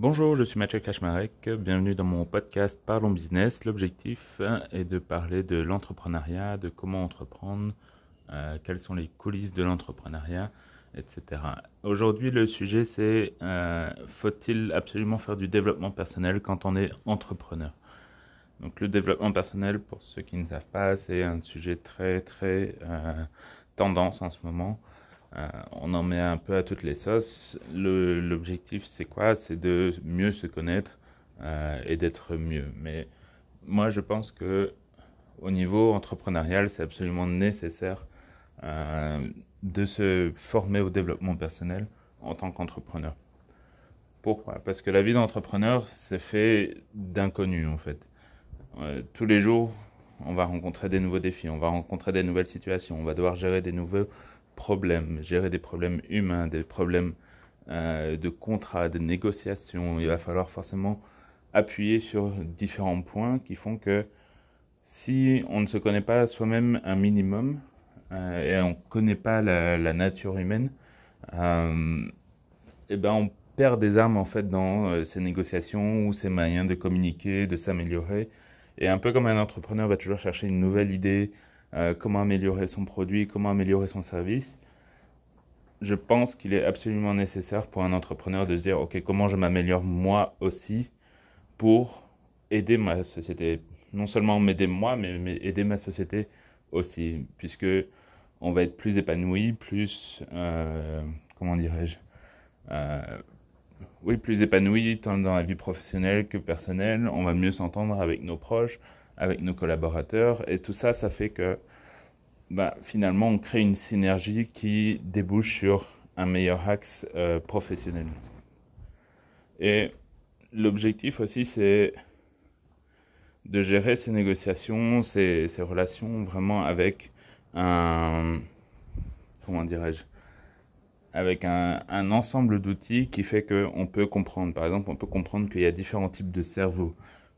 Bonjour, je suis Mathieu Kachmarek. Bienvenue dans mon podcast Parlons Business. L'objectif est de parler de l'entrepreneuriat, de comment entreprendre, euh, quelles sont les coulisses de l'entrepreneuriat, etc. Aujourd'hui, le sujet c'est euh, faut-il absolument faire du développement personnel quand on est entrepreneur? Donc, le développement personnel, pour ceux qui ne savent pas, c'est un sujet très très euh, tendance en ce moment. Euh, on en met un peu à toutes les sauces. L'objectif, c'est quoi? C'est de mieux se connaître euh, et d'être mieux. Mais moi, je pense que au niveau entrepreneurial, c'est absolument nécessaire euh, de se former au développement personnel en tant qu'entrepreneur. Pourquoi? Parce que la vie d'entrepreneur, c'est fait d'inconnus, en fait. tous les jours, on va rencontrer des nouveaux défis, on va rencontrer des nouvelles situations, on va devoir gérer des nouveaux gérer des problèmes humains, des problèmes euh, de contrat, de négociations. Il va falloir forcément appuyer sur différents points qui font que si on ne se connaît pas soi-même un minimum euh, et on ne connaît pas la, nature humaine, euh, eh ben on perd des armes en fait dans ces négociations ou ces moyens de communiquer, de s'améliorer. Et un peu comme un entrepreneur va toujours chercher une nouvelle idée, euh, comment améliorer son produit, comment améliorer son service, je pense qu'il est absolument nécessaire pour un entrepreneur de se dire, OK, comment je m'améliore moi aussi pour aider ma société. Non seulement m'aider moi, mais, aider ma société aussi, puisque on va être plus épanoui, plus, euh, comment dirais-je, euh, oui, plus épanoui tant dans la vie professionnelle que personnelle. On va mieux s'entendre avec nos proches avec nos collaborateurs. Et tout ça, ça fait que bah, finalement, on crée une synergie qui débouche sur un meilleur axe euh, professionnel. Et l'objectif aussi, c'est de gérer ces négociations, ces, relations vraiment avec un, comment dirais-je, avec un, un ensemble d'outils qui fait qu'on peut comprendre. Par exemple, on peut comprendre qu'il y a différents types de cerveaux.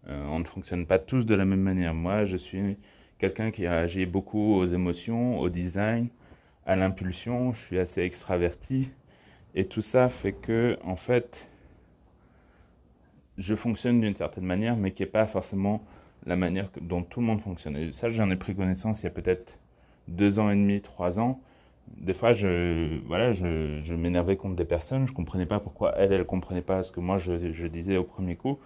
Euh, on ne fonctionne pas tous de la même manière. Moi, je suis quelqu'un qui réagit beaucoup aux émotions, au design, à l'impulsion. Je suis assez extraverti. Et tout ça fait que, en fait, je fonctionne d'une certaine manière, mais qui n'est pas forcément la manière dont tout le monde fonctionne. Et ça, j'en ai pris connaissance il y a peut-être deux ans et demi, trois ans. Des fois, je, voilà, je, m'énervais contre des personnes, je ne comprenais pas pourquoi elles, elles ne comprenaient pas ce que moi je disais au premier coup.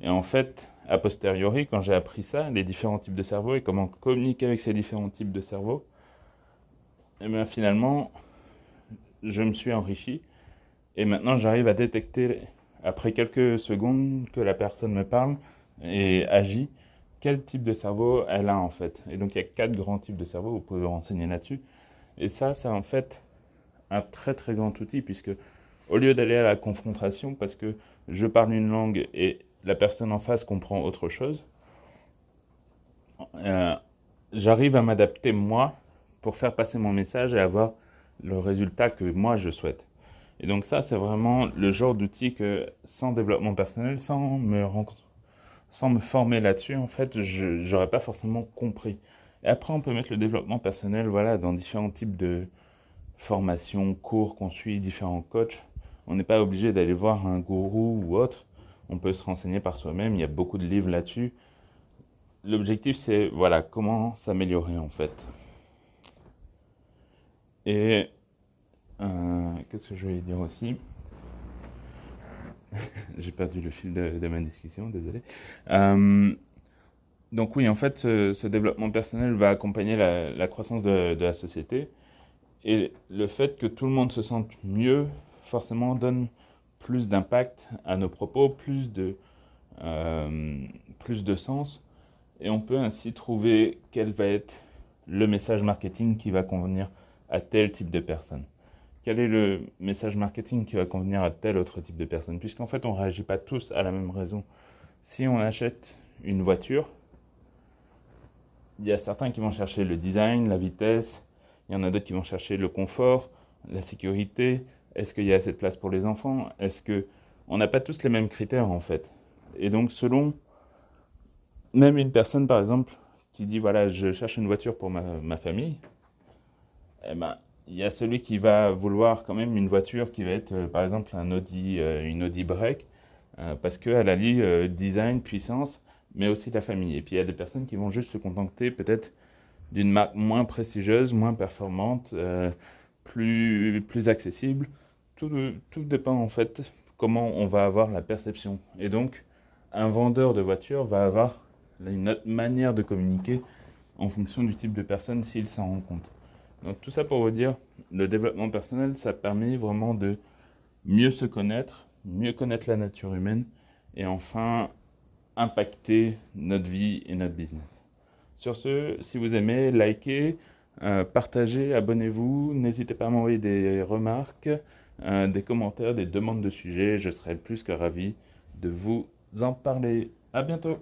Et en fait, a posteriori, quand j'ai appris ça, les différents types de cerveaux et comment communiquer avec ces différents types de cerveaux, et eh bien finalement, je me suis enrichi. Et maintenant, j'arrive à détecter, après quelques secondes que la personne me parle et agit, quel type de cerveau elle a en fait. Et donc, il y a quatre grands types de cerveau, vous pouvez vous renseigner là-dessus. Et ça, c'est en fait un très très grand outil, puisque au lieu d'aller à la confrontation, parce que je parle une langue et la personne en face comprend autre chose, euh, j'arrive à m'adapter moi pour faire passer mon message et avoir le résultat que moi je souhaite. Et donc ça, c'est vraiment le genre d'outil que sans développement personnel, sans me, sans me former là-dessus, en fait, je n'aurais pas forcément compris. Et après, on peut mettre le développement personnel voilà, dans différents types de formations, cours qu'on suit, différents coachs. On n'est pas obligé d'aller voir un gourou ou autre on peut se renseigner par soi-même, il y a beaucoup de livres là-dessus. L'objectif, c'est voilà, comment s'améliorer en fait. Et euh, qu'est-ce que je voulais dire aussi? J'ai perdu le fil de, ma discussion, désolé. Euh, donc oui, en fait, ce, développement personnel va accompagner la, croissance de, de, la société. Et le fait que tout le monde se sente mieux, forcément, donne plus d'impact à nos propos, plus de, euh, plus de sens. Et on peut ainsi trouver quel va être le message marketing qui va convenir à tel type de personne. Quel est le message marketing qui va convenir à tel autre type de personne? Puisqu'en fait, on ne réagit pas tous à la même raison. Si on achète une voiture, il y a certains qui vont chercher le design, la vitesse, il y en a d'autres qui vont chercher le confort, la sécurité, est-ce qu'il y a assez de place pour les enfants? Est-ce que on n'a pas tous les mêmes critères en fait? Et donc selon même une personne par exemple qui dit voilà je cherche une voiture pour ma, famille, eh ben il y a celui qui va vouloir quand même une voiture qui va être par exemple un Audi, euh, une Audi break, euh, parce qu'elle allie euh, design, puissance, mais aussi la famille. Et puis il y a des personnes qui vont juste se contenter peut-être d'une marque moins prestigieuse, moins performante, euh, plus, accessible. Tout, tout dépend en fait comment on va avoir la perception. Et donc, un vendeur de voiture va avoir une autre manière de communiquer en fonction du type de personne s'il s'en rend compte. Donc tout ça pour vous dire, le développement personnel, ça permet vraiment de mieux se connaître, mieux connaître la nature humaine et enfin impacter notre vie et notre business. Sur ce, si vous aimez, likez, euh, partagez, abonnez-vous, n'hésitez pas à m'envoyer des remarques, euh, des commentaires, des demandes de sujets, je serai plus que ravi de vous en parler. À bientôt